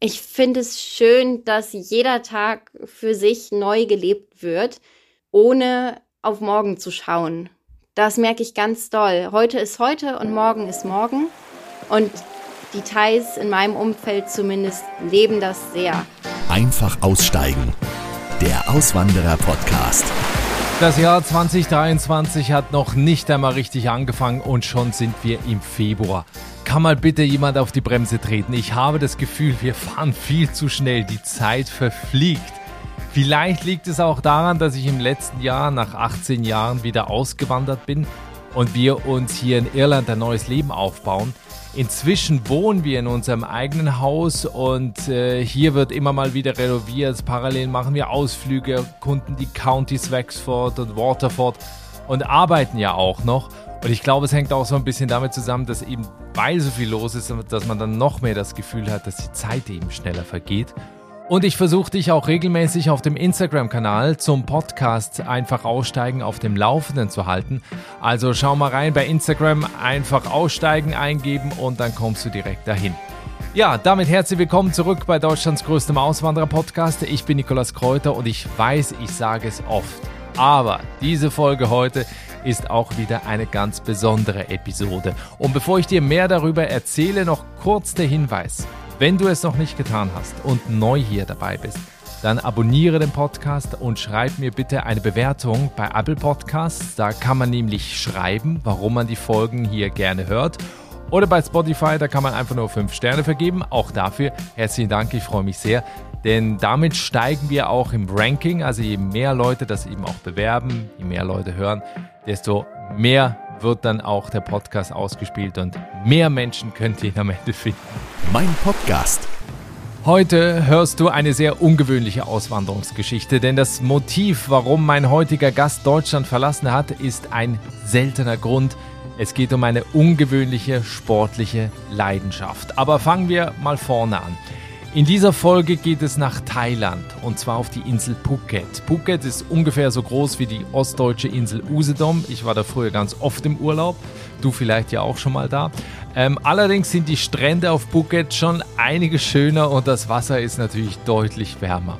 Ich finde es schön, dass jeder Tag für sich neu gelebt wird, ohne auf morgen zu schauen. Das merke ich ganz doll. Heute ist heute und morgen ist morgen. Und die Thais in meinem Umfeld zumindest leben das sehr. Einfach aussteigen. Der Auswanderer-Podcast. Das Jahr 2023 hat noch nicht einmal richtig angefangen und schon sind wir im Februar. Kann mal bitte jemand auf die Bremse treten? Ich habe das Gefühl, wir fahren viel zu schnell. Die Zeit verfliegt. Vielleicht liegt es auch daran, dass ich im letzten Jahr nach 18 Jahren wieder ausgewandert bin und wir uns hier in Irland ein neues Leben aufbauen. Inzwischen wohnen wir in unserem eigenen Haus und äh, hier wird immer mal wieder renoviert. Parallel machen wir Ausflüge, kunden die Counties Wexford und Waterford und arbeiten ja auch noch. Und ich glaube, es hängt auch so ein bisschen damit zusammen, dass eben weil so viel los ist, dass man dann noch mehr das Gefühl hat, dass die Zeit eben schneller vergeht. Und ich versuche dich auch regelmäßig auf dem Instagram-Kanal zum Podcast einfach aussteigen auf dem Laufenden zu halten. Also schau mal rein bei Instagram, einfach aussteigen eingeben und dann kommst du direkt dahin. Ja, damit herzlich willkommen zurück bei Deutschlands größtem Auswanderer-Podcast. Ich bin Nikolas Kräuter und ich weiß, ich sage es oft. Aber diese Folge heute ist auch wieder eine ganz besondere Episode. Und bevor ich dir mehr darüber erzähle, noch kurz der Hinweis. Wenn du es noch nicht getan hast und neu hier dabei bist, dann abonniere den Podcast und schreib mir bitte eine Bewertung bei Apple Podcasts. Da kann man nämlich schreiben, warum man die Folgen hier gerne hört. Oder bei Spotify, da kann man einfach nur 5 Sterne vergeben. Auch dafür herzlichen Dank, ich freue mich sehr. Denn damit steigen wir auch im Ranking. Also je mehr Leute das eben auch bewerben, je mehr Leute hören, desto mehr wird dann auch der Podcast ausgespielt und mehr Menschen könnt ihr ihn am Ende finden. Mein Podcast. Heute hörst du eine sehr ungewöhnliche Auswanderungsgeschichte, denn das Motiv, warum mein heutiger Gast Deutschland verlassen hat, ist ein seltener Grund. Es geht um eine ungewöhnliche sportliche Leidenschaft. Aber fangen wir mal vorne an. In dieser Folge geht es nach Thailand und zwar auf die Insel Phuket. Phuket ist ungefähr so groß wie die ostdeutsche Insel Usedom. Ich war da früher ganz oft im Urlaub. Du vielleicht ja auch schon mal da. Ähm, allerdings sind die Strände auf Phuket schon einige schöner und das Wasser ist natürlich deutlich wärmer.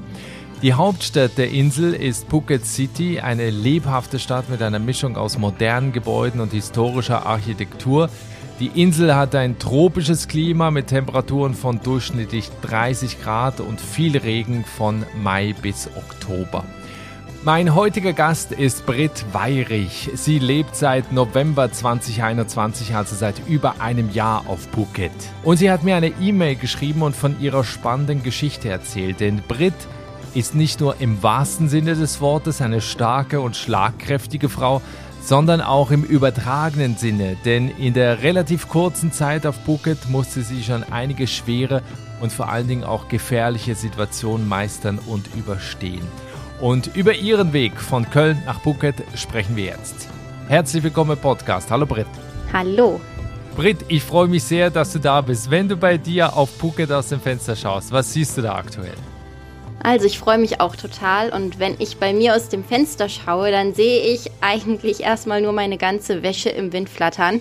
Die Hauptstadt der Insel ist Phuket City, eine lebhafte Stadt mit einer Mischung aus modernen Gebäuden und historischer Architektur. Die Insel hat ein tropisches Klima mit Temperaturen von durchschnittlich 30 Grad und viel Regen von Mai bis Oktober. Mein heutiger Gast ist Britt Weirich. Sie lebt seit November 2021, also seit über einem Jahr auf Phuket. Und sie hat mir eine E-Mail geschrieben und von ihrer spannenden Geschichte erzählt. Denn Britt ist nicht nur im wahrsten Sinne des Wortes eine starke und schlagkräftige Frau, sondern auch im übertragenen Sinne, denn in der relativ kurzen Zeit auf Phuket musste sie schon einige schwere und vor allen Dingen auch gefährliche Situationen meistern und überstehen. Und über ihren Weg von Köln nach Phuket sprechen wir jetzt. Herzlich willkommen im Podcast. Hallo Britt. Hallo. Britt, ich freue mich sehr, dass du da bist. Wenn du bei dir auf Phuket aus dem Fenster schaust, was siehst du da aktuell? Also ich freue mich auch total und wenn ich bei mir aus dem Fenster schaue, dann sehe ich eigentlich erstmal nur meine ganze Wäsche im Wind flattern,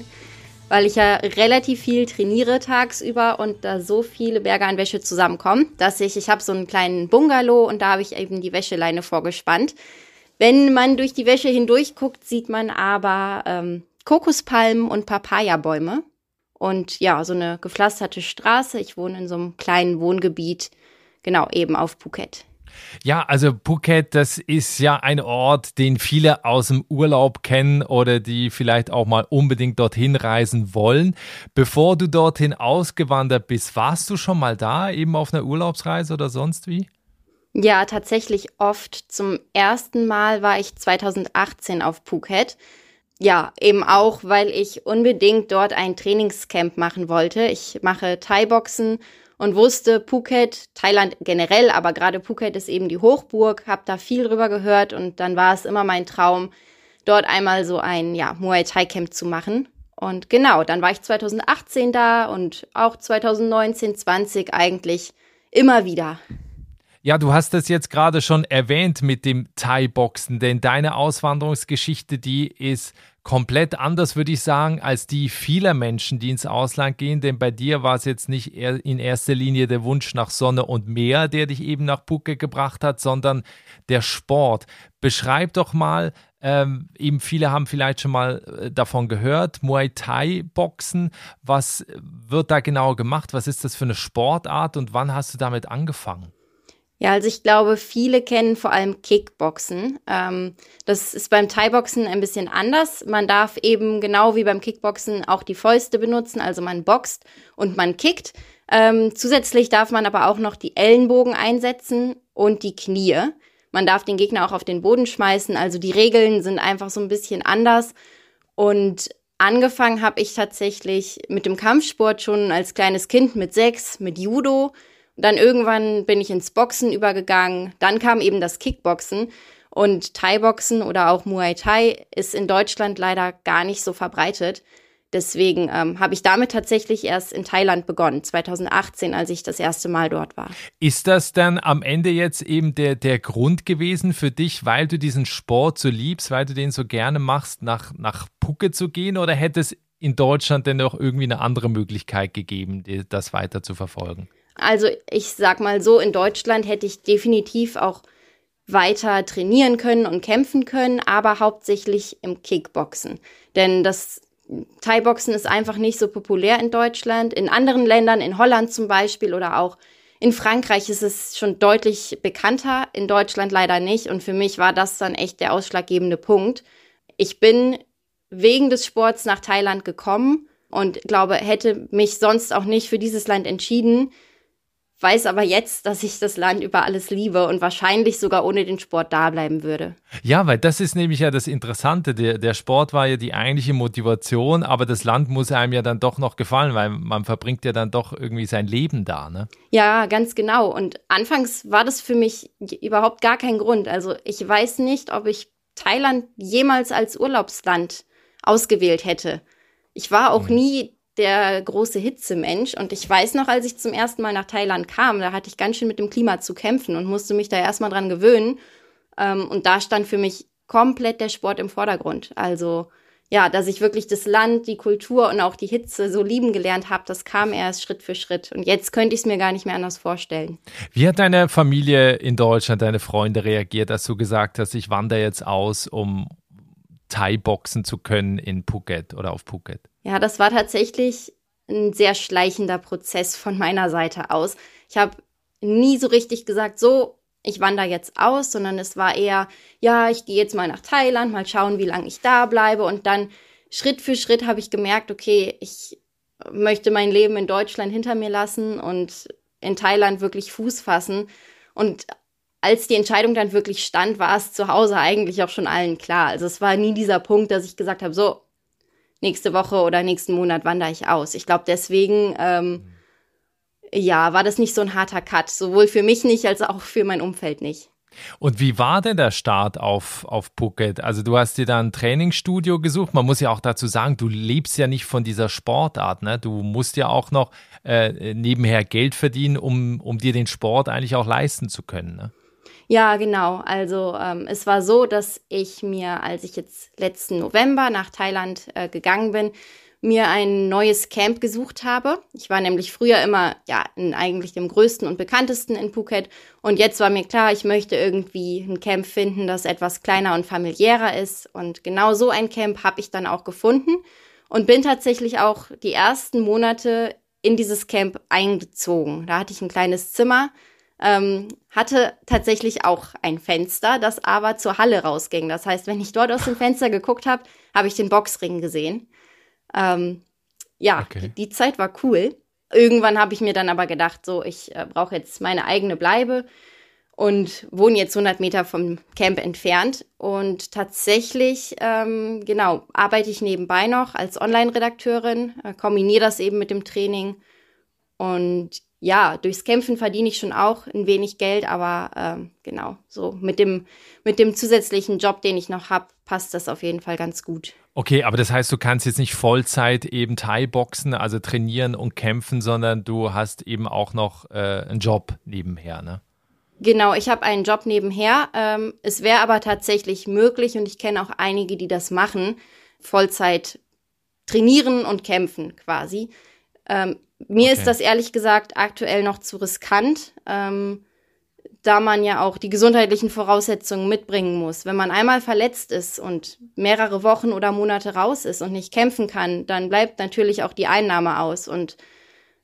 weil ich ja relativ viel trainiere tagsüber und da so viele Berge an Wäsche zusammenkommen, dass ich, ich habe so einen kleinen Bungalow und da habe ich eben die Wäscheleine vorgespannt. Wenn man durch die Wäsche hindurch guckt, sieht man aber ähm, Kokospalmen und Papayabäume und ja, so eine gepflasterte Straße. Ich wohne in so einem kleinen Wohngebiet genau, eben auf Phuket. Ja, also Phuket, das ist ja ein Ort, den viele aus dem Urlaub kennen oder die vielleicht auch mal unbedingt dorthin reisen wollen. Bevor du dorthin ausgewandert bist, warst du schon mal da, eben auf einer Urlaubsreise oder sonst wie? Ja, tatsächlich oft. Zum ersten Mal war ich 2018 auf Phuket. Ja, eben auch, weil ich unbedingt dort ein Trainingscamp machen wollte. Ich mache Thai-Boxen und wusste, Phuket, Thailand generell, aber gerade Phuket ist eben die Hochburg, habe da viel drüber gehört und dann war es immer mein Traum, dort einmal so ein ja, Muay Thai Camp zu machen. Und genau, dann war ich 2018 da und auch 2019, 20 eigentlich immer wieder. Ja, du hast das jetzt gerade schon erwähnt mit dem Thai-Boxen, denn deine Auswanderungsgeschichte, die ist komplett anders, würde ich sagen, als die vieler Menschen, die ins Ausland gehen. Denn bei dir war es jetzt nicht in erster Linie der Wunsch nach Sonne und Meer, der dich eben nach Phuket gebracht hat, sondern der Sport. Beschreib doch mal, ähm, eben viele haben vielleicht schon mal äh, davon gehört, Muay Thai Boxen. Was wird da genau gemacht? Was ist das für eine Sportart und wann hast du damit angefangen? Ja, also ich glaube, viele kennen vor allem Kickboxen. Ähm, das ist beim Thai-Boxen ein bisschen anders. Man darf eben genau wie beim Kickboxen auch die Fäuste benutzen, also man boxt und man kickt. Ähm, zusätzlich darf man aber auch noch die Ellenbogen einsetzen und die Knie. Man darf den Gegner auch auf den Boden schmeißen. Also die Regeln sind einfach so ein bisschen anders. Und angefangen habe ich tatsächlich mit dem Kampfsport schon als kleines Kind mit sechs, mit Judo. Dann irgendwann bin ich ins Boxen übergegangen. Dann kam eben das Kickboxen. Und Thai-Boxen oder auch Muay Thai ist in Deutschland leider gar nicht so verbreitet. Deswegen ähm, habe ich damit tatsächlich erst in Thailand begonnen, 2018, als ich das erste Mal dort war. Ist das dann am Ende jetzt eben der, der Grund gewesen für dich, weil du diesen Sport so liebst, weil du den so gerne machst, nach, nach Phuket zu gehen? Oder hätte es in Deutschland denn noch irgendwie eine andere Möglichkeit gegeben, das weiter zu verfolgen? Also ich sag mal so, in Deutschland hätte ich definitiv auch weiter trainieren können und kämpfen können, aber hauptsächlich im Kickboxen. Denn das Thai-Boxen ist einfach nicht so populär in Deutschland. In anderen Ländern, in Holland zum Beispiel oder auch in Frankreich ist es schon deutlich bekannter, in Deutschland leider nicht. Und für mich war das dann echt der ausschlaggebende Punkt. Ich bin wegen des Sports nach Thailand gekommen und glaube, hätte mich sonst auch nicht für dieses Land entschieden, weiß aber jetzt, dass ich das Land über alles liebe und wahrscheinlich sogar ohne den Sport da bleiben würde. Ja, weil das ist nämlich ja das Interessante. Der, der Sport war ja die eigentliche Motivation, aber das Land muss einem ja dann doch noch gefallen, weil man verbringt ja dann doch irgendwie sein Leben da, ne? Ja, ganz genau. Und anfangs war das für mich überhaupt gar kein Grund. Also ich weiß nicht, ob ich Thailand jemals als Urlaubsland ausgewählt hätte. Ich war auch mhm. nie der große Hitzemensch. Und ich weiß noch, als ich zum ersten Mal nach Thailand kam, da hatte ich ganz schön mit dem Klima zu kämpfen und musste mich da erstmal dran gewöhnen. Ähm, und da stand für mich komplett der Sport im Vordergrund. Also ja, dass ich wirklich das Land, die Kultur und auch die Hitze so lieben gelernt habe, das kam erst Schritt für Schritt. Und jetzt könnte ich es mir gar nicht mehr anders vorstellen. Wie hat deine Familie in Deutschland, deine Freunde reagiert, als du gesagt hast, ich wandere jetzt aus, um Thai-Boxen zu können in Phuket oder auf Phuket? Ja, das war tatsächlich ein sehr schleichender Prozess von meiner Seite aus. Ich habe nie so richtig gesagt, so, ich wandere jetzt aus, sondern es war eher, ja, ich gehe jetzt mal nach Thailand, mal schauen, wie lange ich da bleibe. Und dann Schritt für Schritt habe ich gemerkt, okay, ich möchte mein Leben in Deutschland hinter mir lassen und in Thailand wirklich Fuß fassen. Und als die Entscheidung dann wirklich stand, war es zu Hause eigentlich auch schon allen klar. Also es war nie dieser Punkt, dass ich gesagt habe, so, nächste Woche oder nächsten Monat wandere ich aus. Ich glaube, deswegen, ähm, ja, war das nicht so ein harter Cut. Sowohl für mich nicht, als auch für mein Umfeld nicht. Und wie war denn der Start auf, auf Phuket? Also du hast dir da ein Trainingsstudio gesucht. Man muss ja auch dazu sagen, du lebst ja nicht von dieser Sportart. Ne? Du musst ja auch noch äh, nebenher Geld verdienen, um, um dir den Sport eigentlich auch leisten zu können. Ne? Ja, genau. Also ähm, es war so, dass ich mir, als ich jetzt letzten November nach Thailand äh, gegangen bin, mir ein neues Camp gesucht habe. Ich war nämlich früher immer ja in eigentlich dem größten und bekanntesten in Phuket und jetzt war mir klar, ich möchte irgendwie ein Camp finden, das etwas kleiner und familiärer ist und genau so ein Camp habe ich dann auch gefunden und bin tatsächlich auch die ersten Monate in dieses Camp eingezogen. Da hatte ich ein kleines Zimmer ähm, hatte tatsächlich auch ein Fenster, das aber zur Halle rausging. Das heißt, wenn ich dort aus dem Fenster geguckt habe, habe ich den Boxring gesehen. Ähm, ja, okay. die, die, Zeit war cool. Irgendwann habe ich mir dann aber gedacht, so, ich äh, brauche jetzt meine eigene Bleibe und wohne jetzt 100 Meter vom Camp entfernt. Und tatsächlich, ähm, genau, arbeite ich nebenbei noch als Online-Redakteurin, äh, kombiniere das eben mit dem Training. Und ja, durchs Kämpfen verdiene ich schon auch ein wenig Geld, aber ähm, genau, so mit dem, mit dem zusätzlichen Job, den ich noch habe, passt das auf jeden Fall ganz gut. Okay, aber das heißt, du kannst jetzt nicht Vollzeit eben Thai-Boxen, also trainieren und kämpfen, sondern du hast eben auch noch äh, einen Job nebenher, ne? Genau, ich habe einen Job nebenher. Ähm, es wäre aber tatsächlich möglich und ich kenne auch einige, die das machen, Vollzeit trainieren und kämpfen quasi. Ähm, mir okay. ist das ehrlich gesagt aktuell noch zu riskant, ähm, da man ja auch die gesundheitlichen Voraussetzungen mitbringen muss. Wenn man einmal verletzt ist und mehrere Wochen oder Monate raus ist und nicht kämpfen kann, dann bleibt natürlich auch die Einnahme aus und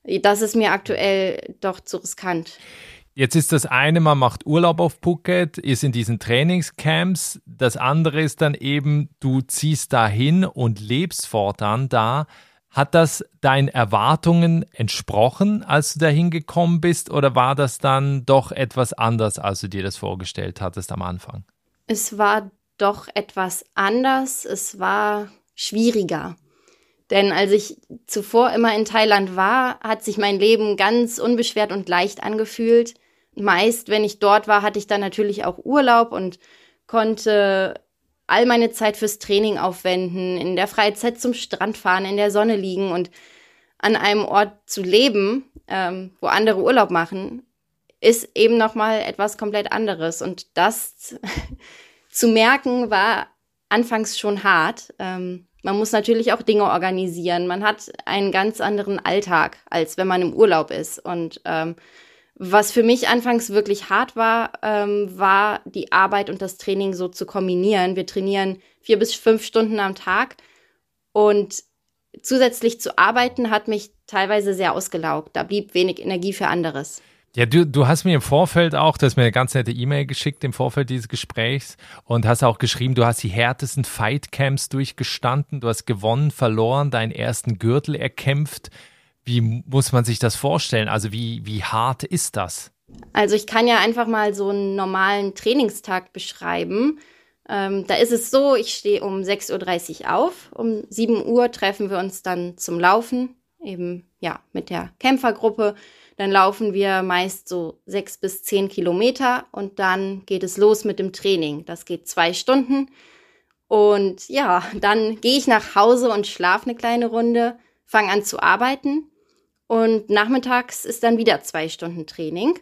das ist mir aktuell doch zu riskant. Jetzt ist das eine, man macht Urlaub auf Phuket, ist in diesen Trainingscamps. Das andere ist dann eben, du ziehst dahin und lebst fortan da. Hat das deinen Erwartungen entsprochen, als du dahin gekommen bist, oder war das dann doch etwas anders, als du dir das vorgestellt hattest am Anfang? Es war doch etwas anders. Es war schwieriger. Denn als ich zuvor immer in Thailand war, hat sich mein Leben ganz unbeschwert und leicht angefühlt meist, wenn ich dort war, hatte ich dann natürlich auch Urlaub und konnte all meine Zeit fürs Training aufwenden, in der Freizeit zum Strand fahren, in der Sonne liegen und an einem Ort zu leben, ähm, wo andere Urlaub machen, ist eben noch mal etwas komplett anderes. Und das zu merken war anfangs schon hart. Ähm, man muss natürlich auch Dinge organisieren. Man hat einen ganz anderen Alltag, als wenn man im Urlaub ist. Und ähm, was für mich anfangs wirklich hart war, ähm, war die Arbeit und das Training so zu kombinieren. Wir trainieren vier bis fünf Stunden am Tag und zusätzlich zu arbeiten hat mich teilweise sehr ausgelaugt. Da blieb wenig Energie für anderes. Ja, du, du hast mir im Vorfeld auch, du hast mir eine ganz nette E-Mail geschickt im Vorfeld dieses Gesprächs und hast auch geschrieben, du hast die härtesten Fightcamps durchgestanden, du hast gewonnen, verloren, deinen ersten Gürtel erkämpft. Wie muss man sich das vorstellen? Also wie, wie hart ist das? Also ich kann ja einfach mal so einen normalen Trainingstag beschreiben. Ähm, da ist es so, ich stehe um 6.30 Uhr auf. Um 7 Uhr treffen wir uns dann zum Laufen, eben ja mit der Kämpfergruppe. Dann laufen wir meist so sechs bis zehn Kilometer und dann geht es los mit dem Training. Das geht zwei Stunden. Und ja, dann gehe ich nach Hause und schlafe eine kleine Runde, fange an zu arbeiten und nachmittags ist dann wieder zwei Stunden Training.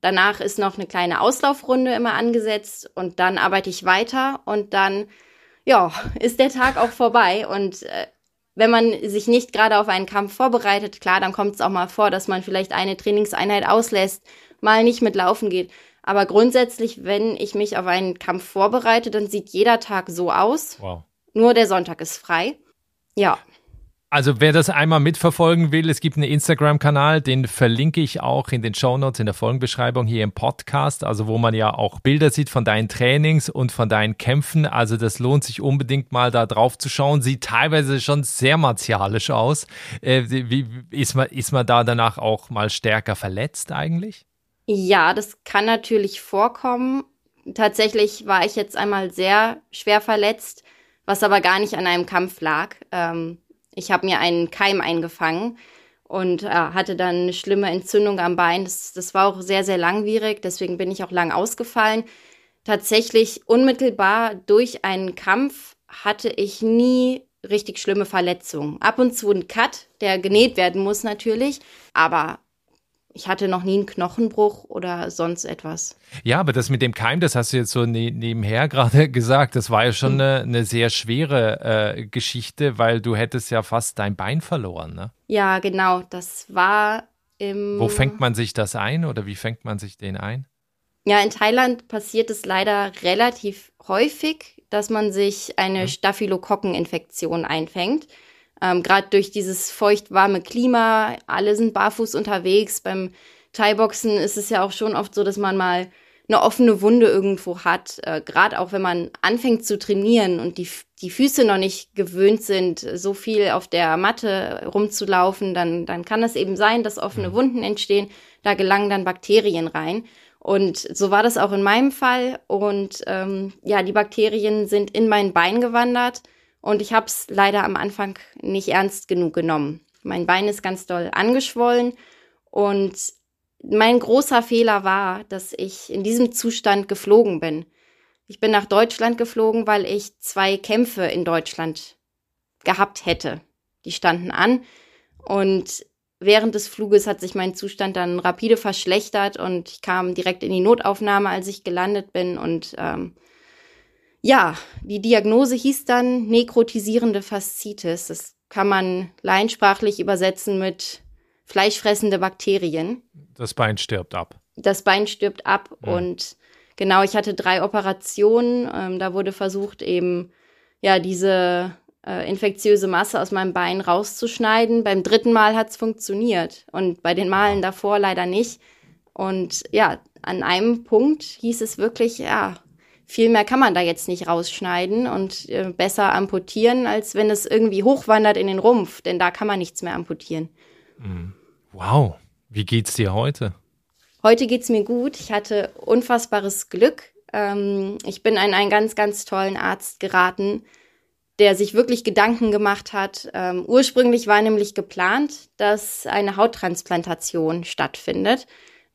Danach ist noch eine kleine Auslaufrunde immer angesetzt und dann arbeite ich weiter und dann, ja, ist der Tag auch vorbei. Und äh, wenn man sich nicht gerade auf einen Kampf vorbereitet, klar, dann kommt es auch mal vor, dass man vielleicht eine Trainingseinheit auslässt, mal nicht mit Laufen geht. Aber grundsätzlich, wenn ich mich auf einen Kampf vorbereite, dann sieht jeder Tag so aus. Wow. Nur der Sonntag ist frei. Ja. Also wer das einmal mitverfolgen will, es gibt einen Instagram-Kanal, den verlinke ich auch in den Shownotes, in der Folgenbeschreibung hier im Podcast, also wo man ja auch Bilder sieht von deinen Trainings und von deinen Kämpfen. Also das lohnt sich unbedingt mal da drauf zu schauen. Sieht teilweise schon sehr martialisch aus. Äh, wie, ist, man, ist man da danach auch mal stärker verletzt eigentlich? Ja, das kann natürlich vorkommen. Tatsächlich war ich jetzt einmal sehr schwer verletzt, was aber gar nicht an einem Kampf lag. Ähm, ich habe mir einen Keim eingefangen und äh, hatte dann eine schlimme Entzündung am Bein. Das, das war auch sehr, sehr langwierig, deswegen bin ich auch lang ausgefallen. Tatsächlich unmittelbar durch einen Kampf hatte ich nie richtig schlimme Verletzungen. Ab und zu ein Cut, der genäht werden muss natürlich, aber ich hatte noch nie einen Knochenbruch oder sonst etwas. Ja, aber das mit dem Keim, das hast du jetzt so ne nebenher gerade gesagt, das war ja schon eine, eine sehr schwere äh, Geschichte, weil du hättest ja fast dein Bein verloren, ne? Ja, genau. Das war im. Wo fängt man sich das ein oder wie fängt man sich den ein? Ja, in Thailand passiert es leider relativ häufig, dass man sich eine mhm. Staphylokokkeninfektion einfängt. Ähm, Gerade durch dieses feucht-warme Klima, alle sind barfuß unterwegs. Beim Thai-Boxen ist es ja auch schon oft so, dass man mal eine offene Wunde irgendwo hat. Äh, Gerade auch wenn man anfängt zu trainieren und die, die Füße noch nicht gewöhnt sind, so viel auf der Matte rumzulaufen, dann, dann kann es eben sein, dass offene mhm. Wunden entstehen. Da gelangen dann Bakterien rein. Und so war das auch in meinem Fall. Und ähm, ja, die Bakterien sind in mein Bein gewandert und ich habe es leider am Anfang nicht ernst genug genommen. Mein Bein ist ganz doll angeschwollen und mein großer Fehler war, dass ich in diesem Zustand geflogen bin. Ich bin nach Deutschland geflogen, weil ich zwei Kämpfe in Deutschland gehabt hätte. Die standen an und während des Fluges hat sich mein Zustand dann rapide verschlechtert und ich kam direkt in die Notaufnahme, als ich gelandet bin. Und ähm, ja, die Diagnose hieß dann nekrotisierende Faszitis. Das kann man leinsprachlich übersetzen mit fleischfressende Bakterien. Das Bein stirbt ab. Das Bein stirbt ab ja. und genau, ich hatte drei Operationen. Ähm, da wurde versucht, eben ja diese äh, infektiöse Masse aus meinem Bein rauszuschneiden. Beim dritten Mal hat es funktioniert und bei den Malen davor leider nicht. Und ja, an einem Punkt hieß es wirklich, ja, viel mehr kann man da jetzt nicht rausschneiden und äh, besser amputieren, als wenn es irgendwie hochwandert in den Rumpf, denn da kann man nichts mehr amputieren. Mhm. Wow, wie geht's dir heute? Heute geht's mir gut. Ich hatte unfassbares Glück. Ähm, ich bin an einen ganz, ganz tollen Arzt geraten, der sich wirklich Gedanken gemacht hat. Ähm, ursprünglich war nämlich geplant, dass eine Hauttransplantation stattfindet.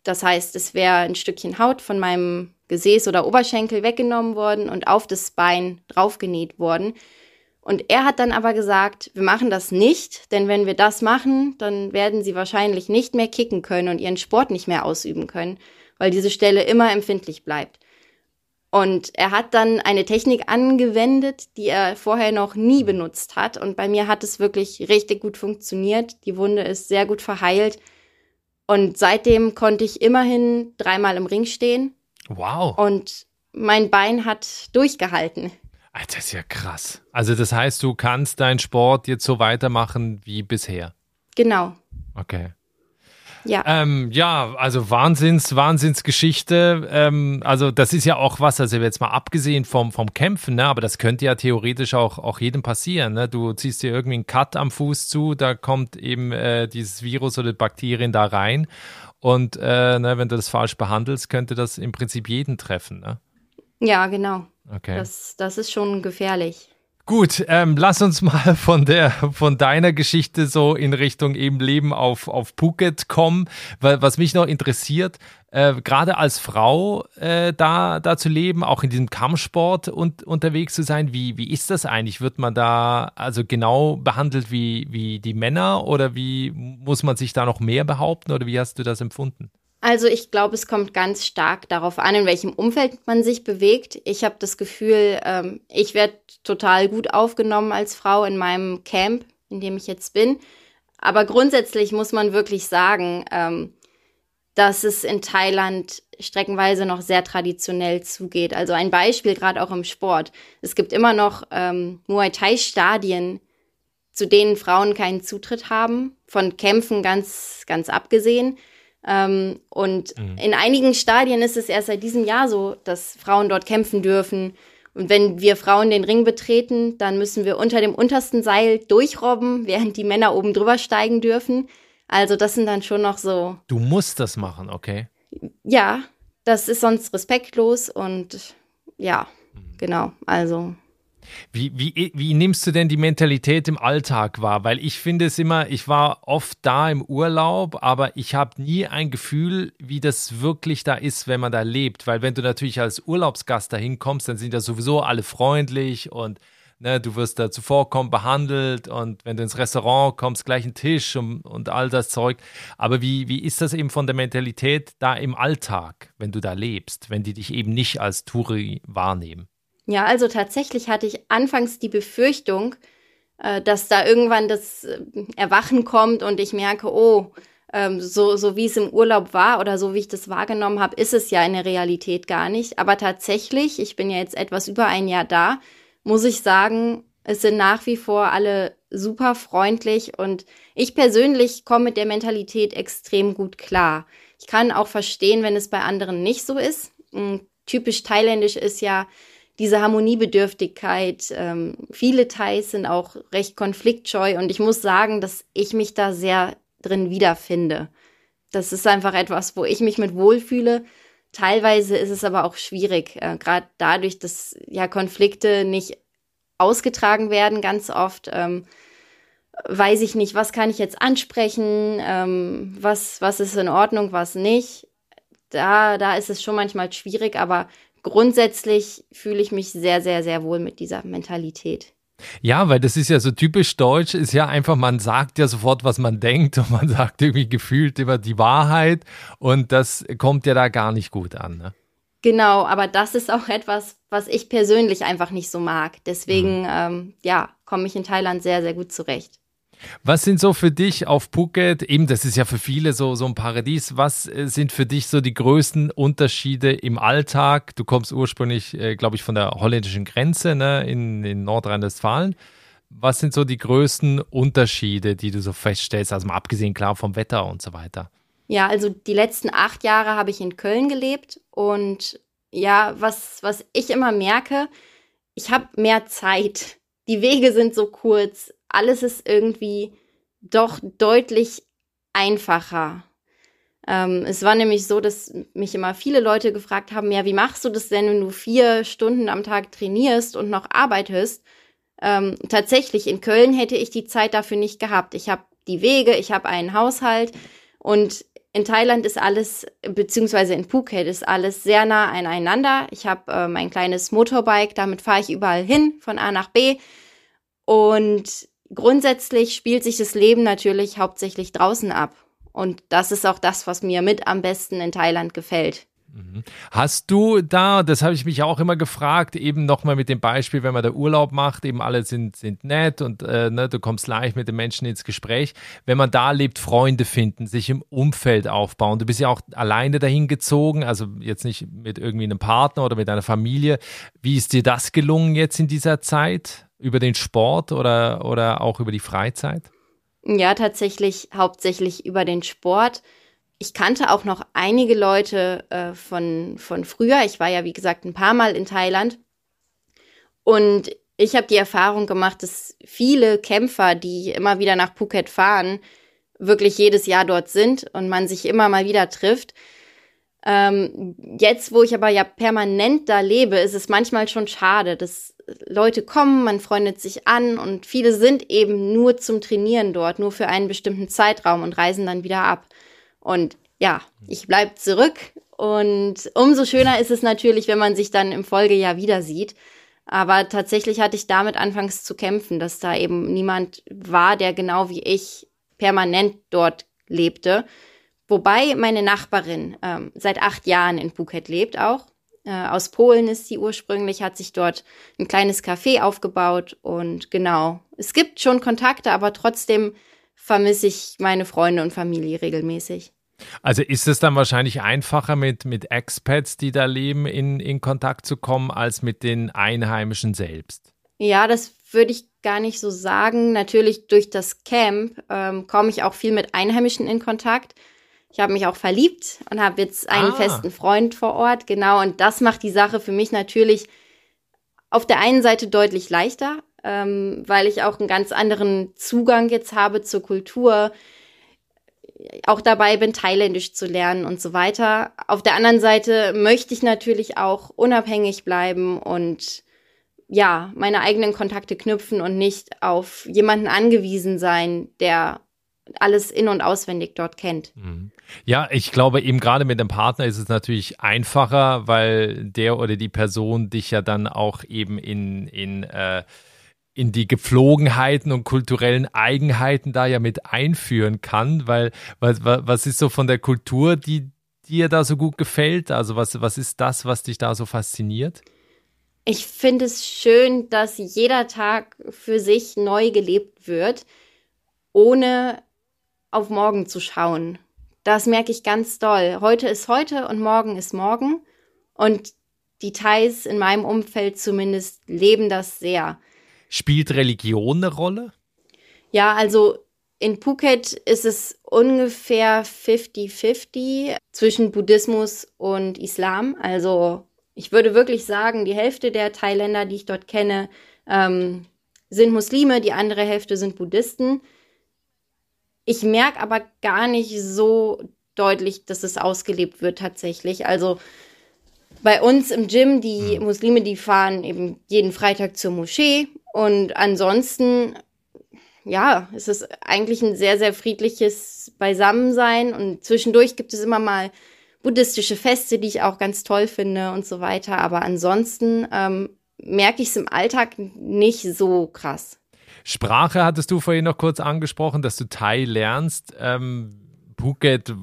Das heißt, es wäre ein Stückchen Haut von meinem Gesäß oder Oberschenkel weggenommen worden und auf das Bein draufgenäht worden. Und er hat dann aber gesagt, wir machen das nicht, denn wenn wir das machen, dann werden sie wahrscheinlich nicht mehr kicken können und ihren Sport nicht mehr ausüben können, weil diese Stelle immer empfindlich bleibt. Und er hat dann eine Technik angewendet, die er vorher noch nie benutzt hat. Und bei mir hat es wirklich richtig gut funktioniert. Die Wunde ist sehr gut verheilt. Und seitdem konnte ich immerhin dreimal im Ring stehen. Wow. Und mein Bein hat durchgehalten. Das ist ja krass. Also das heißt, du kannst deinen Sport jetzt so weitermachen wie bisher. Genau. Okay. Ja. Ähm, ja, also Wahnsinns, Wahnsinnsgeschichte. Ähm, also das ist ja auch was, also jetzt mal abgesehen vom, vom Kämpfen, ne, aber das könnte ja theoretisch auch, auch jedem passieren. Ne? Du ziehst dir irgendwie einen Cut am Fuß zu, da kommt eben äh, dieses Virus oder Bakterien da rein. Und äh, ne, wenn du das falsch behandelst, könnte das im Prinzip jeden treffen. Ne? Ja, genau. Okay. Das, das ist schon gefährlich. Gut, ähm, lass uns mal von der von deiner Geschichte so in Richtung eben Leben auf auf Phuket kommen, was mich noch interessiert, äh, gerade als Frau äh, da da zu leben, auch in diesem Kampfsport und, unterwegs zu sein, wie wie ist das eigentlich? Wird man da also genau behandelt wie wie die Männer oder wie muss man sich da noch mehr behaupten oder wie hast du das empfunden? Also ich glaube, es kommt ganz stark darauf an, in welchem Umfeld man sich bewegt. Ich habe das Gefühl, ähm, ich werde total gut aufgenommen als Frau in meinem Camp, in dem ich jetzt bin. Aber grundsätzlich muss man wirklich sagen, ähm, dass es in Thailand streckenweise noch sehr traditionell zugeht. Also ein Beispiel gerade auch im Sport. Es gibt immer noch ähm, Muay Thai-Stadien, zu denen Frauen keinen Zutritt haben, von Kämpfen ganz, ganz abgesehen. Ähm, und mhm. in einigen Stadien ist es erst seit diesem Jahr so, dass Frauen dort kämpfen dürfen. Und wenn wir Frauen den Ring betreten, dann müssen wir unter dem untersten Seil durchrobben, während die Männer oben drüber steigen dürfen. Also das sind dann schon noch so. Du musst das machen, okay? Ja, das ist sonst respektlos und ja, mhm. genau. Also wie, wie, wie nimmst du denn die Mentalität im Alltag wahr? Weil ich finde es immer, ich war oft da im Urlaub, aber ich habe nie ein Gefühl, wie das wirklich da ist, wenn man da lebt. Weil wenn du natürlich als Urlaubsgast da hinkommst, dann sind da sowieso alle freundlich und ne, du wirst da zuvorkommen behandelt und wenn du ins Restaurant kommst, gleich ein Tisch und, und all das Zeug. Aber wie, wie ist das eben von der Mentalität da im Alltag, wenn du da lebst, wenn die dich eben nicht als Touri wahrnehmen? Ja, also tatsächlich hatte ich anfangs die Befürchtung, äh, dass da irgendwann das äh, Erwachen kommt und ich merke, oh, ähm, so, so wie es im Urlaub war oder so wie ich das wahrgenommen habe, ist es ja in der Realität gar nicht. Aber tatsächlich, ich bin ja jetzt etwas über ein Jahr da, muss ich sagen, es sind nach wie vor alle super freundlich und ich persönlich komme mit der Mentalität extrem gut klar. Ich kann auch verstehen, wenn es bei anderen nicht so ist. Hm, typisch thailändisch ist ja, diese Harmoniebedürftigkeit. Ähm, viele Thais sind auch recht konfliktscheu und ich muss sagen, dass ich mich da sehr drin wiederfinde. Das ist einfach etwas, wo ich mich mit wohlfühle. Teilweise ist es aber auch schwierig, äh, gerade dadurch, dass ja Konflikte nicht ausgetragen werden, ganz oft. Ähm, weiß ich nicht, was kann ich jetzt ansprechen, ähm, was, was ist in Ordnung, was nicht. Da, da ist es schon manchmal schwierig, aber grundsätzlich fühle ich mich sehr, sehr, sehr wohl mit dieser Mentalität. Ja, weil das ist ja so typisch deutsch, ist ja einfach, man sagt ja sofort, was man denkt und man sagt irgendwie gefühlt immer die Wahrheit und das kommt ja da gar nicht gut an. Ne? Genau, aber das ist auch etwas, was ich persönlich einfach nicht so mag. Deswegen, mhm. ähm, ja, komme ich in Thailand sehr, sehr gut zurecht. Was sind so für dich auf Phuket, eben das ist ja für viele so, so ein Paradies, was äh, sind für dich so die größten Unterschiede im Alltag? Du kommst ursprünglich, äh, glaube ich, von der holländischen Grenze ne, in, in Nordrhein-Westfalen. Was sind so die größten Unterschiede, die du so feststellst, also mal abgesehen klar vom Wetter und so weiter? Ja, also die letzten acht Jahre habe ich in Köln gelebt und ja, was, was ich immer merke, ich habe mehr Zeit. Die Wege sind so kurz. Alles ist irgendwie doch deutlich einfacher. Ähm, es war nämlich so, dass mich immer viele Leute gefragt haben, ja, wie machst du das denn, wenn du vier Stunden am Tag trainierst und noch arbeitest? Ähm, tatsächlich, in Köln hätte ich die Zeit dafür nicht gehabt. Ich habe die Wege, ich habe einen Haushalt und in Thailand ist alles, beziehungsweise in Phuket ist alles sehr nah aneinander. Ich habe äh, mein kleines Motorbike, damit fahre ich überall hin, von A nach B. Und grundsätzlich spielt sich das Leben natürlich hauptsächlich draußen ab. Und das ist auch das, was mir mit am besten in Thailand gefällt. Mhm. Hast du da, das habe ich mich auch immer gefragt, eben nochmal mit dem Beispiel, wenn man da Urlaub macht, eben alle sind, sind nett und äh, ne, du kommst leicht mit den Menschen ins Gespräch. Wenn man da lebt, Freunde finden, sich im Umfeld aufbauen. Du bist ja auch alleine dahin gezogen, also jetzt nicht mit irgendwie einem Partner oder mit einer Familie. Wie ist dir das gelungen jetzt in dieser Zeit? Über den Sport oder, oder auch über die Freizeit? Ja, tatsächlich hauptsächlich über den Sport ich kannte auch noch einige Leute äh, von, von früher. Ich war ja, wie gesagt, ein paar Mal in Thailand. Und ich habe die Erfahrung gemacht, dass viele Kämpfer, die immer wieder nach Phuket fahren, wirklich jedes Jahr dort sind und man sich immer mal wieder trifft. Ähm, jetzt, wo ich aber ja permanent da lebe, ist es manchmal schon schade, dass Leute kommen, man freundet sich an und viele sind eben nur zum Trainieren dort, nur für einen bestimmten Zeitraum und reisen dann wieder ab. Und ja, ich bleibe zurück. Und umso schöner ist es natürlich, wenn man sich dann im Folgejahr wieder sieht. Aber tatsächlich hatte ich damit anfangs zu kämpfen, dass da eben niemand war, der genau wie ich permanent dort lebte. Wobei meine Nachbarin ähm, seit acht Jahren in Phuket lebt auch. Äh, aus Polen ist sie ursprünglich, hat sich dort ein kleines Café aufgebaut und genau. Es gibt schon Kontakte, aber trotzdem vermisse ich meine Freunde und Familie regelmäßig. Also ist es dann wahrscheinlich einfacher mit, mit Expats, die da leben, in, in Kontakt zu kommen, als mit den Einheimischen selbst? Ja, das würde ich gar nicht so sagen. Natürlich durch das Camp ähm, komme ich auch viel mit Einheimischen in Kontakt. Ich habe mich auch verliebt und habe jetzt einen ah. festen Freund vor Ort, genau. Und das macht die Sache für mich natürlich auf der einen Seite deutlich leichter, ähm, weil ich auch einen ganz anderen Zugang jetzt habe zur Kultur auch dabei bin, Thailändisch zu lernen und so weiter. Auf der anderen Seite möchte ich natürlich auch unabhängig bleiben und ja, meine eigenen Kontakte knüpfen und nicht auf jemanden angewiesen sein, der alles in- und auswendig dort kennt. Mhm. Ja, ich glaube, eben gerade mit dem Partner ist es natürlich einfacher, weil der oder die Person dich ja dann auch eben in, in äh, in die Gepflogenheiten und kulturellen Eigenheiten da ja mit einführen kann, weil was, was ist so von der Kultur, die dir da so gut gefällt? Also was, was ist das, was dich da so fasziniert? Ich finde es schön, dass jeder Tag für sich neu gelebt wird, ohne auf morgen zu schauen. Das merke ich ganz doll. Heute ist heute und morgen ist morgen. Und die Thais in meinem Umfeld zumindest leben das sehr. Spielt Religion eine Rolle? Ja, also in Phuket ist es ungefähr 50-50 zwischen Buddhismus und Islam. Also ich würde wirklich sagen, die Hälfte der Thailänder, die ich dort kenne, ähm, sind Muslime, die andere Hälfte sind Buddhisten. Ich merke aber gar nicht so deutlich, dass es ausgelebt wird tatsächlich. Also bei uns im Gym, die hm. Muslime, die fahren eben jeden Freitag zur Moschee und ansonsten, ja, es ist eigentlich ein sehr, sehr friedliches Beisammensein und zwischendurch gibt es immer mal buddhistische Feste, die ich auch ganz toll finde und so weiter. Aber ansonsten ähm, merke ich es im Alltag nicht so krass. Sprache hattest du vorhin noch kurz angesprochen, dass du Thai lernst. Ähm, Phuket,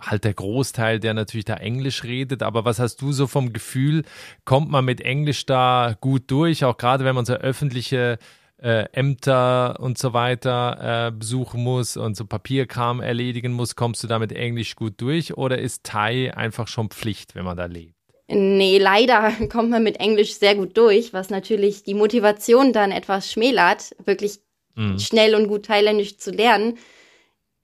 halt der Großteil, der natürlich da Englisch redet. Aber was hast du so vom Gefühl? Kommt man mit Englisch da gut durch? Auch gerade wenn man so öffentliche äh, Ämter und so weiter äh, besuchen muss und so Papierkram erledigen muss, kommst du da mit Englisch gut durch? Oder ist Thai einfach schon Pflicht, wenn man da lebt? Nee, leider kommt man mit Englisch sehr gut durch, was natürlich die Motivation dann etwas schmälert, wirklich mhm. schnell und gut Thailändisch zu lernen.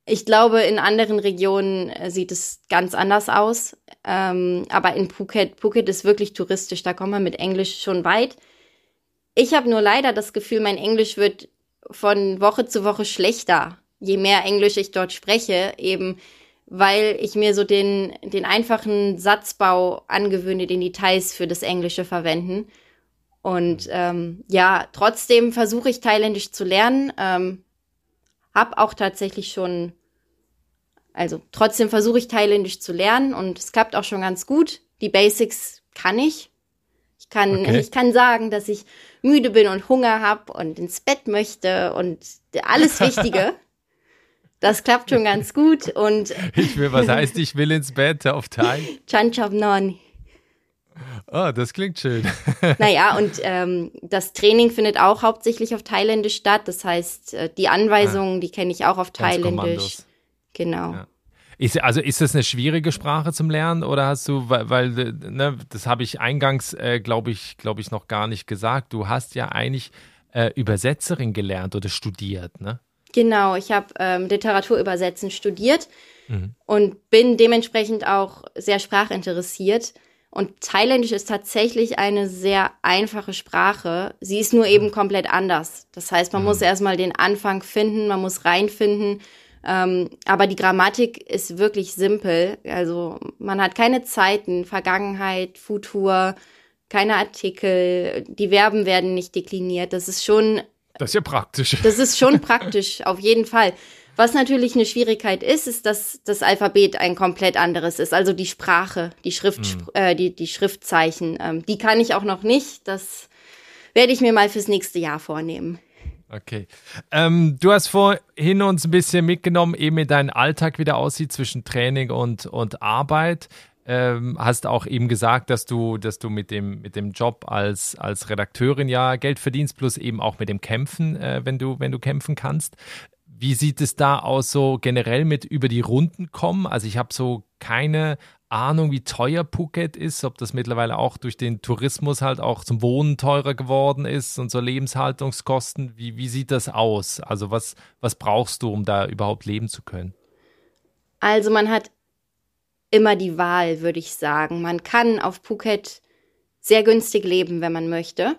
Ich glaube, in anderen Regionen äh, sieht es ganz anders aus. Ähm, aber in Phuket, Phuket ist wirklich touristisch, da kommt man mit Englisch schon weit. Ich habe nur leider das Gefühl, mein Englisch wird von Woche zu Woche schlechter, je mehr Englisch ich dort spreche, eben weil ich mir so den, den einfachen Satzbau angewöhne, den Details für das Englische verwenden. Und ähm, ja, trotzdem versuche ich Thailändisch zu lernen. Ähm, hab auch tatsächlich schon, also trotzdem versuche ich Thailändisch zu lernen und es klappt auch schon ganz gut. Die Basics kann ich. Ich kann, okay. ich kann sagen, dass ich müde bin und Hunger habe und ins Bett möchte und alles Wichtige. Das klappt schon ganz gut und. Ich will, was heißt, ich will ins Bett auf Thai? Chan Chab Non. Oh, das klingt schön. Naja, und ähm, das Training findet auch hauptsächlich auf Thailändisch statt. Das heißt, äh, die Anweisungen, ah, die kenne ich auch auf Thailändisch. Genau. Ja. Ist, also ist das eine schwierige Sprache zum Lernen oder hast du, weil, weil ne, das habe ich eingangs, äh, glaube ich, glaube ich, noch gar nicht gesagt. Du hast ja eigentlich äh, Übersetzerin gelernt oder studiert, ne? Genau, ich habe ähm, Literaturübersetzen studiert mhm. und bin dementsprechend auch sehr sprachinteressiert. Und Thailändisch ist tatsächlich eine sehr einfache Sprache. Sie ist nur eben mhm. komplett anders. Das heißt, man mhm. muss erstmal den Anfang finden, man muss reinfinden. Ähm, aber die Grammatik ist wirklich simpel. Also man hat keine Zeiten, Vergangenheit, Futur, keine Artikel, die Verben werden nicht dekliniert. Das ist schon das ist ja praktisch. Das ist schon praktisch, auf jeden Fall. Was natürlich eine Schwierigkeit ist, ist, dass das Alphabet ein komplett anderes ist. Also die Sprache, die Schrift, mhm. äh, die, die Schriftzeichen, ähm, die kann ich auch noch nicht. Das werde ich mir mal fürs nächste Jahr vornehmen. Okay. Ähm, du hast vorhin uns ein bisschen mitgenommen, eben wie dein Alltag wieder aussieht zwischen Training und, und Arbeit ähm, hast auch eben gesagt, dass du, dass du mit dem, mit dem Job als, als Redakteurin ja Geld verdienst, plus eben auch mit dem Kämpfen, äh, wenn du, wenn du kämpfen kannst. Wie sieht es da aus, so generell mit über die Runden kommen? Also ich habe so keine Ahnung, wie teuer Phuket ist, ob das mittlerweile auch durch den Tourismus halt auch zum Wohnen teurer geworden ist und so Lebenshaltungskosten. Wie, wie sieht das aus? Also was, was brauchst du, um da überhaupt leben zu können? Also man hat immer die Wahl, würde ich sagen. Man kann auf Phuket sehr günstig leben, wenn man möchte.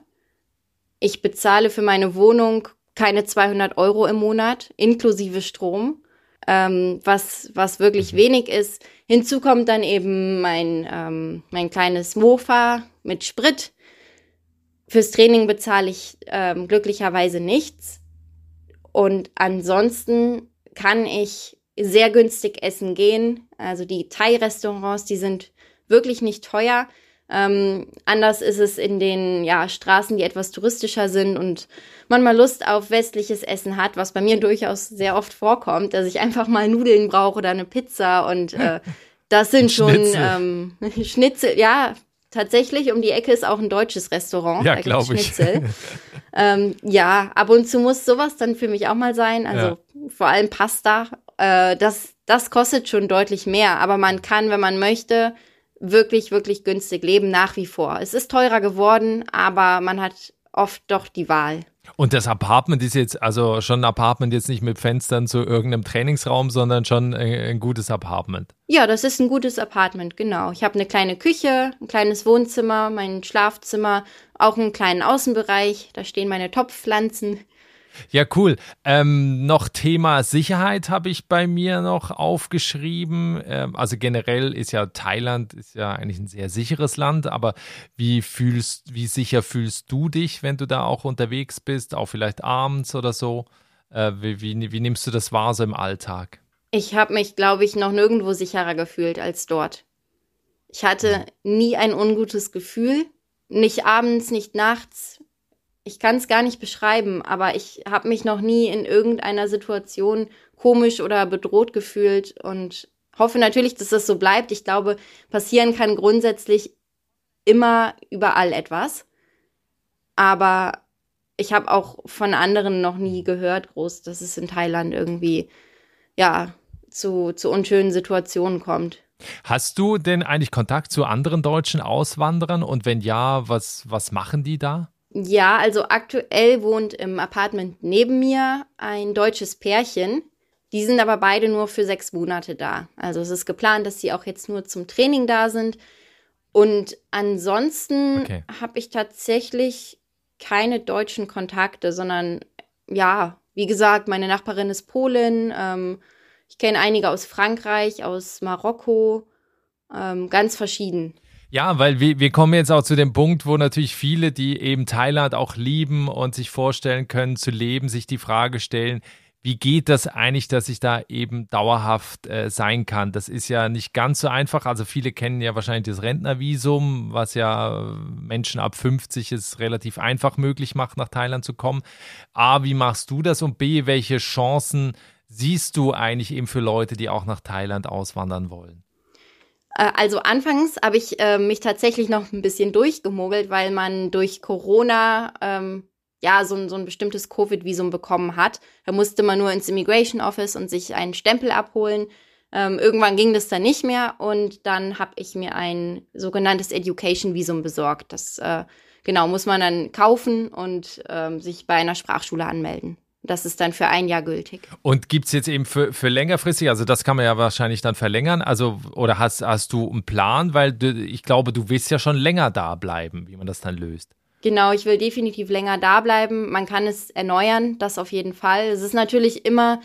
Ich bezahle für meine Wohnung keine 200 Euro im Monat, inklusive Strom, ähm, was, was wirklich mhm. wenig ist. Hinzu kommt dann eben mein, ähm, mein kleines Mofa mit Sprit. Fürs Training bezahle ich ähm, glücklicherweise nichts. Und ansonsten kann ich sehr günstig essen gehen. Also die Thai-Restaurants, die sind wirklich nicht teuer. Ähm, anders ist es in den ja, Straßen, die etwas touristischer sind und man mal Lust auf westliches Essen hat, was bei mir durchaus sehr oft vorkommt, dass ich einfach mal Nudeln brauche oder eine Pizza und äh, das sind schon Schnitzel. Ähm, Schnitzel, ja, tatsächlich um die Ecke ist auch ein deutsches Restaurant. Ja, glaube ich. ähm, ja, ab und zu muss sowas dann für mich auch mal sein. Also ja. vor allem Pasta äh, das, das kostet schon deutlich mehr, aber man kann, wenn man möchte, wirklich, wirklich günstig leben nach wie vor. Es ist teurer geworden, aber man hat oft doch die Wahl. Und das Apartment ist jetzt, also schon ein Apartment jetzt nicht mit Fenstern zu irgendeinem Trainingsraum, sondern schon ein, ein gutes Apartment. Ja, das ist ein gutes Apartment, genau. Ich habe eine kleine Küche, ein kleines Wohnzimmer, mein Schlafzimmer, auch einen kleinen Außenbereich. Da stehen meine Topfpflanzen. Ja, cool. Ähm, noch Thema Sicherheit habe ich bei mir noch aufgeschrieben. Ähm, also generell ist ja Thailand ist ja eigentlich ein sehr sicheres Land, aber wie fühlst, wie sicher fühlst du dich, wenn du da auch unterwegs bist, auch vielleicht abends oder so? Äh, wie, wie, wie nimmst du das wahr so im Alltag? Ich habe mich, glaube ich, noch nirgendwo sicherer gefühlt als dort. Ich hatte nie ein ungutes Gefühl. nicht abends, nicht nachts. Ich kann es gar nicht beschreiben, aber ich habe mich noch nie in irgendeiner Situation komisch oder bedroht gefühlt und hoffe natürlich, dass das so bleibt. Ich glaube, passieren kann grundsätzlich immer überall etwas. Aber ich habe auch von anderen noch nie gehört, groß, dass es in Thailand irgendwie, ja, zu, zu unschönen Situationen kommt. Hast du denn eigentlich Kontakt zu anderen deutschen Auswanderern? Und wenn ja, was, was machen die da? Ja, also aktuell wohnt im Apartment neben mir ein deutsches Pärchen. Die sind aber beide nur für sechs Monate da. Also es ist geplant, dass sie auch jetzt nur zum Training da sind. Und ansonsten okay. habe ich tatsächlich keine deutschen Kontakte, sondern ja, wie gesagt, meine Nachbarin ist Polin. Ähm, ich kenne einige aus Frankreich, aus Marokko, ähm, ganz verschieden. Ja, weil wir, wir kommen jetzt auch zu dem Punkt, wo natürlich viele, die eben Thailand auch lieben und sich vorstellen können zu leben, sich die Frage stellen, wie geht das eigentlich, dass ich da eben dauerhaft äh, sein kann? Das ist ja nicht ganz so einfach. Also viele kennen ja wahrscheinlich das Rentnervisum, was ja Menschen ab 50 es relativ einfach möglich macht, nach Thailand zu kommen. A, wie machst du das? Und B, welche Chancen siehst du eigentlich eben für Leute, die auch nach Thailand auswandern wollen? Äh, also anfangs habe ich äh, mich tatsächlich noch ein bisschen durchgemogelt, weil man durch Corona ähm, ja, so ein, so ein bestimmtes Covid-Visum bekommen hat. Da musste man nur ins Immigration Office und sich einen Stempel abholen. Ähm, irgendwann ging das dann nicht mehr und dann habe ich mir ein sogenanntes Education-Visum besorgt. Das äh, genau muss man dann kaufen und ähm, sich bei einer Sprachschule anmelden. Das ist dann für ein Jahr gültig. Und gibt es jetzt eben für, für längerfristig, also das kann man ja wahrscheinlich dann verlängern, also oder hast, hast du einen Plan, weil du, ich glaube, du willst ja schon länger da bleiben, wie man das dann löst. Genau, ich will definitiv länger da bleiben. Man kann es erneuern, das auf jeden Fall. Es ist natürlich immer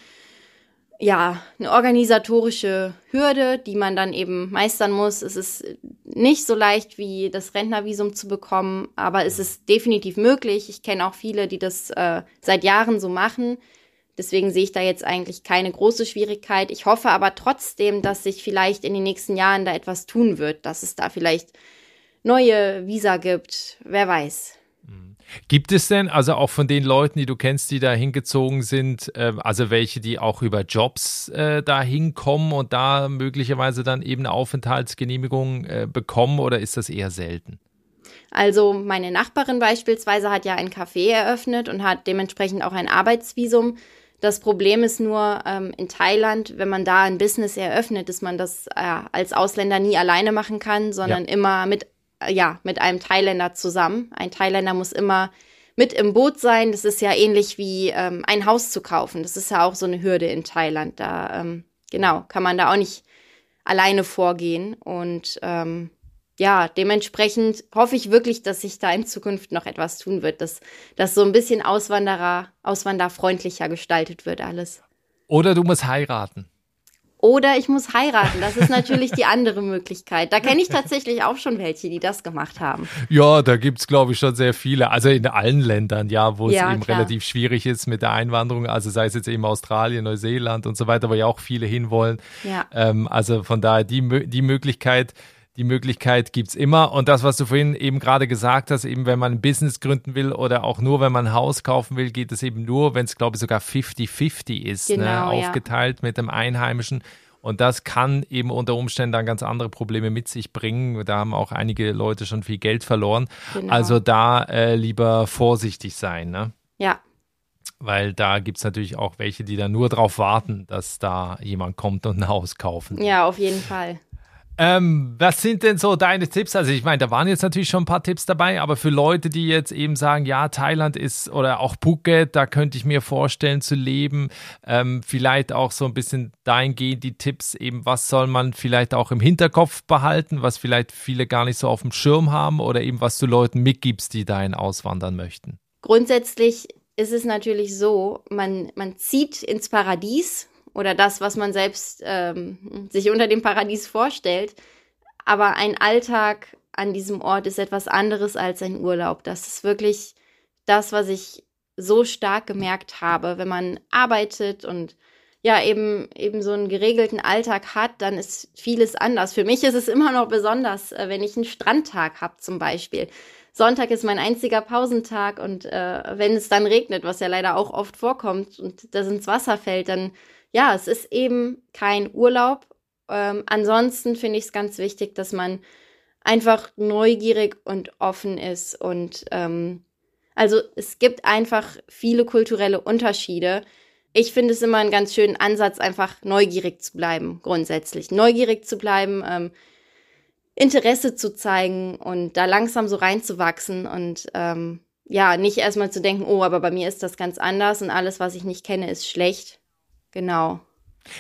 ja, eine organisatorische Hürde, die man dann eben meistern muss. Es ist nicht so leicht wie das Rentnervisum zu bekommen, aber es ist definitiv möglich. Ich kenne auch viele, die das äh, seit Jahren so machen. Deswegen sehe ich da jetzt eigentlich keine große Schwierigkeit. Ich hoffe aber trotzdem, dass sich vielleicht in den nächsten Jahren da etwas tun wird, dass es da vielleicht neue Visa gibt. Wer weiß. Gibt es denn, also auch von den Leuten, die du kennst, die da hingezogen sind, äh, also welche, die auch über Jobs äh, da hinkommen und da möglicherweise dann eben eine Aufenthaltsgenehmigung äh, bekommen oder ist das eher selten? Also meine Nachbarin beispielsweise hat ja ein Café eröffnet und hat dementsprechend auch ein Arbeitsvisum. Das Problem ist nur ähm, in Thailand, wenn man da ein Business eröffnet, dass man das äh, als Ausländer nie alleine machen kann, sondern ja. immer mit ja, mit einem Thailänder zusammen. Ein Thailänder muss immer mit im Boot sein. Das ist ja ähnlich wie ähm, ein Haus zu kaufen. Das ist ja auch so eine Hürde in Thailand. Da, ähm, genau, kann man da auch nicht alleine vorgehen. Und ähm, ja, dementsprechend hoffe ich wirklich, dass sich da in Zukunft noch etwas tun wird, dass das so ein bisschen Auswanderer, auswanderfreundlicher gestaltet wird alles. Oder du musst heiraten. Oder ich muss heiraten. Das ist natürlich die andere Möglichkeit. Da kenne ich tatsächlich auch schon welche, die das gemacht haben. Ja, da gibt es, glaube ich, schon sehr viele. Also in allen Ländern, ja, wo es ja, eben klar. relativ schwierig ist mit der Einwanderung. Also sei es jetzt eben Australien, Neuseeland und so weiter, wo ja auch viele hinwollen. Ja. Ähm, also von daher die, die Möglichkeit, die Möglichkeit gibt es immer. Und das, was du vorhin eben gerade gesagt hast, eben wenn man ein Business gründen will oder auch nur, wenn man ein Haus kaufen will, geht es eben nur, wenn es, glaube ich, sogar 50-50 ist, ne, genau, ne? aufgeteilt ja. mit dem Einheimischen. Und das kann eben unter Umständen dann ganz andere Probleme mit sich bringen. Da haben auch einige Leute schon viel Geld verloren. Genau. Also da äh, lieber vorsichtig sein. Ne? Ja. Weil da gibt es natürlich auch welche, die dann nur darauf warten, dass da jemand kommt und ein Haus kaufen. Ja, auf jeden Fall. Ähm, was sind denn so deine Tipps? Also ich meine, da waren jetzt natürlich schon ein paar Tipps dabei, aber für Leute, die jetzt eben sagen, ja, Thailand ist oder auch Phuket, da könnte ich mir vorstellen zu leben, ähm, vielleicht auch so ein bisschen dahingehend die Tipps eben, was soll man vielleicht auch im Hinterkopf behalten, was vielleicht viele gar nicht so auf dem Schirm haben oder eben was du Leuten mitgibst, die dahin auswandern möchten. Grundsätzlich ist es natürlich so, man, man zieht ins Paradies oder das, was man selbst ähm, sich unter dem Paradies vorstellt. Aber ein Alltag an diesem Ort ist etwas anderes als ein Urlaub. Das ist wirklich das, was ich so stark gemerkt habe, wenn man arbeitet und ja eben eben so einen geregelten Alltag hat, dann ist vieles anders. Für mich ist es immer noch besonders, äh, wenn ich einen Strandtag habe zum Beispiel. Sonntag ist mein einziger Pausentag und äh, wenn es dann regnet, was ja leider auch oft vorkommt und das ins Wasser fällt, dann ja, es ist eben kein Urlaub. Ähm, ansonsten finde ich es ganz wichtig, dass man einfach neugierig und offen ist und ähm, also es gibt einfach viele kulturelle Unterschiede ich finde es immer einen ganz schönen Ansatz, einfach neugierig zu bleiben, grundsätzlich. Neugierig zu bleiben, ähm, Interesse zu zeigen und da langsam so reinzuwachsen und ähm, ja, nicht erstmal zu denken, oh, aber bei mir ist das ganz anders und alles, was ich nicht kenne, ist schlecht. Genau.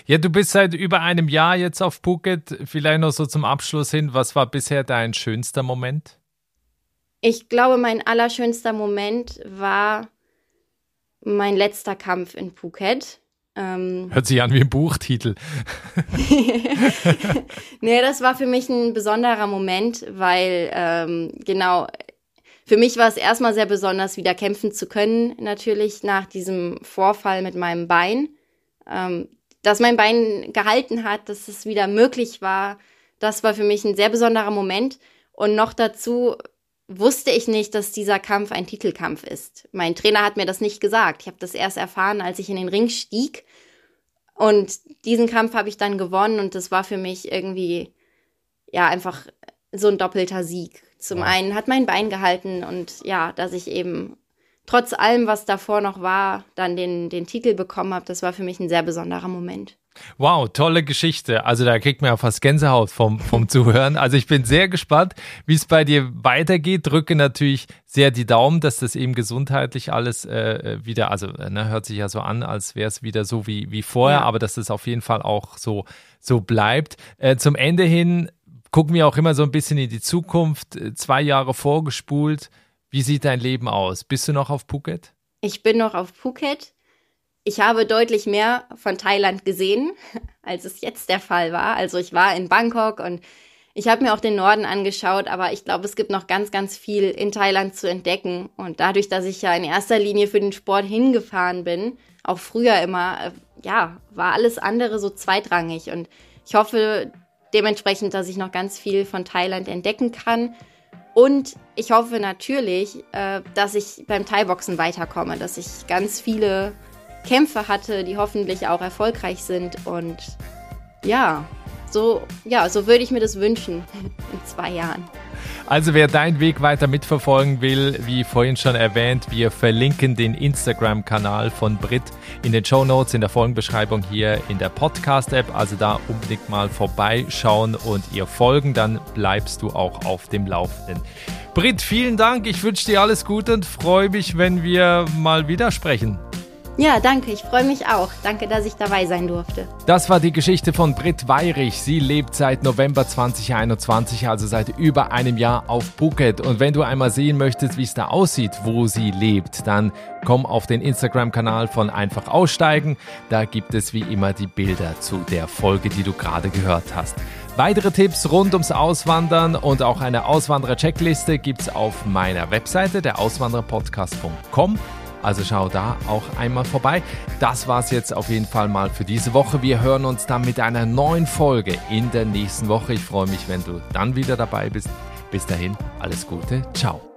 Ja, du bist seit über einem Jahr jetzt auf Phuket. Vielleicht noch so zum Abschluss hin. Was war bisher dein schönster Moment? Ich glaube, mein allerschönster Moment war mein letzter Kampf in Phuket. Ähm, Hört sich an wie ein Buchtitel. nee, das war für mich ein besonderer Moment, weil ähm, genau, für mich war es erstmal sehr besonders, wieder kämpfen zu können, natürlich nach diesem Vorfall mit meinem Bein. Ähm, dass mein Bein gehalten hat, dass es wieder möglich war, das war für mich ein sehr besonderer Moment. Und noch dazu wusste ich nicht, dass dieser Kampf ein Titelkampf ist. Mein Trainer hat mir das nicht gesagt. Ich habe das erst erfahren, als ich in den Ring stieg. Und diesen Kampf habe ich dann gewonnen und das war für mich irgendwie ja einfach so ein doppelter Sieg. Zum ja. einen hat mein Bein gehalten und ja, dass ich eben trotz allem, was davor noch war, dann den, den Titel bekommen habe, das war für mich ein sehr besonderer Moment. Wow, tolle Geschichte. Also da kriegt man ja fast Gänsehaut vom, vom Zuhören. Also ich bin sehr gespannt, wie es bei dir weitergeht. Drücke natürlich sehr die Daumen, dass das eben gesundheitlich alles äh, wieder, also ne, hört sich ja so an, als wäre es wieder so wie, wie vorher, ja. aber dass es auf jeden Fall auch so, so bleibt. Äh, zum Ende hin gucken wir auch immer so ein bisschen in die Zukunft, äh, zwei Jahre vorgespult. Wie sieht dein Leben aus? Bist du noch auf Phuket? Ich bin noch auf Phuket ich habe deutlich mehr von Thailand gesehen, als es jetzt der Fall war. Also ich war in Bangkok und ich habe mir auch den Norden angeschaut, aber ich glaube, es gibt noch ganz, ganz viel in Thailand zu entdecken. Und dadurch, dass ich ja in erster Linie für den Sport hingefahren bin, auch früher immer, äh, ja, war alles andere so zweitrangig. Und ich hoffe dementsprechend, dass ich noch ganz viel von Thailand entdecken kann. Und ich hoffe natürlich, äh, dass ich beim Thai-Boxen weiterkomme, dass ich ganz viele Kämpfe hatte, die hoffentlich auch erfolgreich sind. Und ja, so, ja, so würde ich mir das wünschen in zwei Jahren. Also wer deinen Weg weiter mitverfolgen will, wie vorhin schon erwähnt, wir verlinken den Instagram-Kanal von Brit in den Show Notes, in der Folgenbeschreibung hier in der Podcast-App. Also da unbedingt mal vorbeischauen und ihr folgen, dann bleibst du auch auf dem Laufenden. Brit, vielen Dank. Ich wünsche dir alles Gute und freue mich, wenn wir mal wieder sprechen. Ja, danke. Ich freue mich auch. Danke, dass ich dabei sein durfte. Das war die Geschichte von Britt Weirich. Sie lebt seit November 2021, also seit über einem Jahr auf Phuket. Und wenn du einmal sehen möchtest, wie es da aussieht, wo sie lebt, dann komm auf den Instagram-Kanal von Einfach Aussteigen. Da gibt es wie immer die Bilder zu der Folge, die du gerade gehört hast. Weitere Tipps rund ums Auswandern und auch eine Auswanderer-Checkliste gibt's auf meiner Webseite, der Auswandererpodcast.com. Also schau da auch einmal vorbei. Das war's jetzt auf jeden Fall mal für diese Woche. Wir hören uns dann mit einer neuen Folge in der nächsten Woche. Ich freue mich, wenn du dann wieder dabei bist. Bis dahin, alles Gute. Ciao.